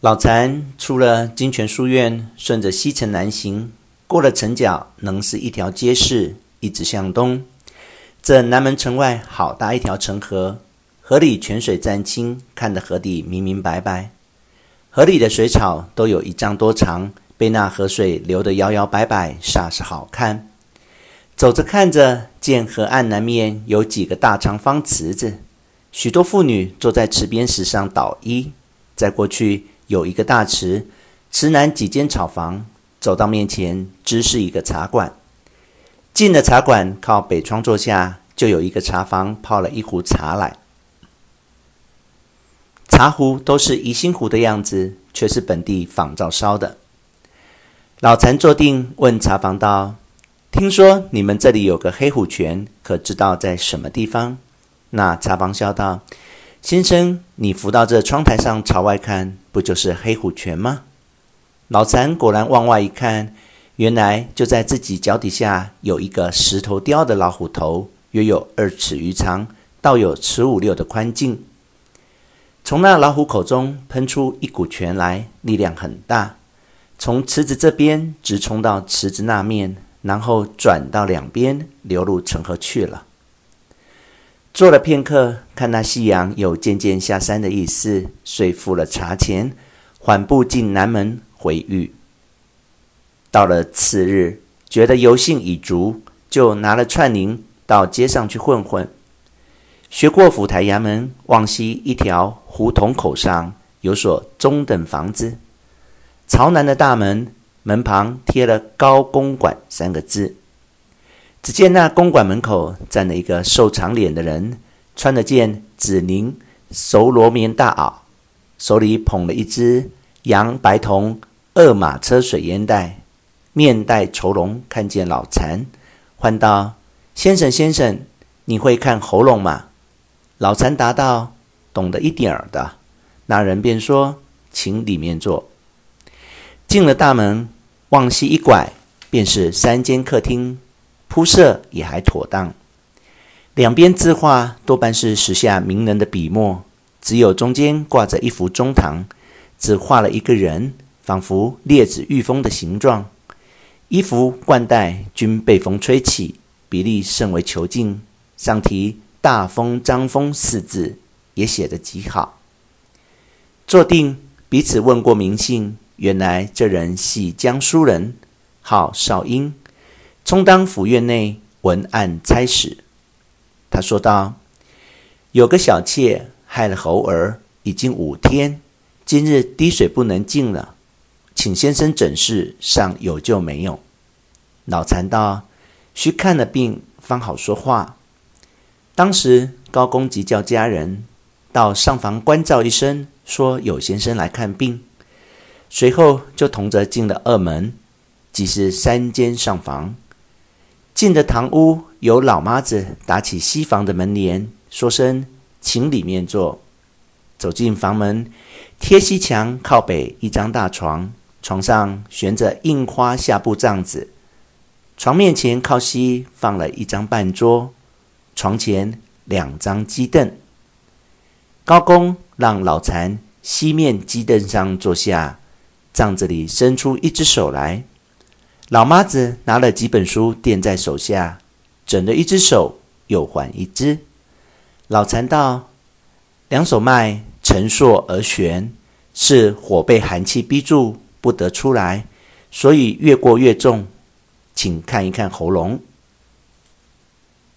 老残出了金泉书院，顺着西城南行，过了城角，能是一条街市，一直向东。这南门城外好大一条城河，河里泉水湛清，看得河底明明白白。河里的水草都有一丈多长，被那河水流得摇摇摆摆，煞是好看。走着看着，见河岸南面有几个大长方池子，许多妇女坐在池边石上捣衣。再过去有一个大池，池南几间草房，走到面前，知是一个茶馆。进了茶馆，靠北窗坐下，就有一个茶房泡了一壶茶来。茶壶都是宜兴壶的样子，却是本地仿造烧的。老禅坐定，问茶房道：“听说你们这里有个黑虎泉，可知道在什么地方？”那茶房笑道：“先生，你扶到这窗台上朝外看，不就是黑虎泉吗？”老残果然往外一看。原来就在自己脚底下有一个石头雕的老虎头，约有二尺余长，倒有尺五六的宽径。从那老虎口中喷出一股泉来，力量很大，从池子这边直冲到池子那面，然后转到两边流入城河去了。坐了片刻，看那夕阳有渐渐下山的意思，遂付了茶钱，缓步进南门回寓。到了次日，觉得游兴已足，就拿了串铃到街上去混混。学过府台衙门，往西一条胡同口上有所中等房子，朝南的大门，门旁贴了“高公馆”三个字。只见那公馆门口站了一个瘦长脸的人，穿了件紫绫熟罗棉大袄，手里捧了一只洋白铜二马车水烟袋。面带愁容，看见老残，唤道：“先生，先生，你会看喉咙吗？”老残答道：“懂得一点儿的。”那人便说：“请里面坐。”进了大门，往西一拐，便是三间客厅，铺设也还妥当。两边字画多半是时下名人的笔墨，只有中间挂着一幅中堂，只画了一个人，仿佛列子御风的形状。衣服冠带均被风吹起，比例甚为遒劲。上题“大风张风”四字，也写得极好。坐定，彼此问过名姓，原来这人系江苏人，号少英，充当府院内文案差使。他说道：“有个小妾害了猴儿，已经五天，今日滴水不能进了。”请先生诊视，尚有救没有？脑残道：“须看了病，方好说话。”当时高公即叫家人到上房关照一声，说有先生来看病。随后就同着进了二门，即是三间上房。进的堂屋，有老妈子打起西房的门帘，说声：“请里面坐。”走进房门，贴西墙靠北一张大床。床上悬着印花下布帐子，床面前靠西放了一张半桌，床前两张鸡凳。高公让老残西面鸡凳上坐下，帐子里伸出一只手来，老妈子拿了几本书垫在手下，整了一只手又还一只。老禅道：“两手脉沉硕而悬，是火被寒气逼住。”不得出来，所以越过越重，请看一看喉咙。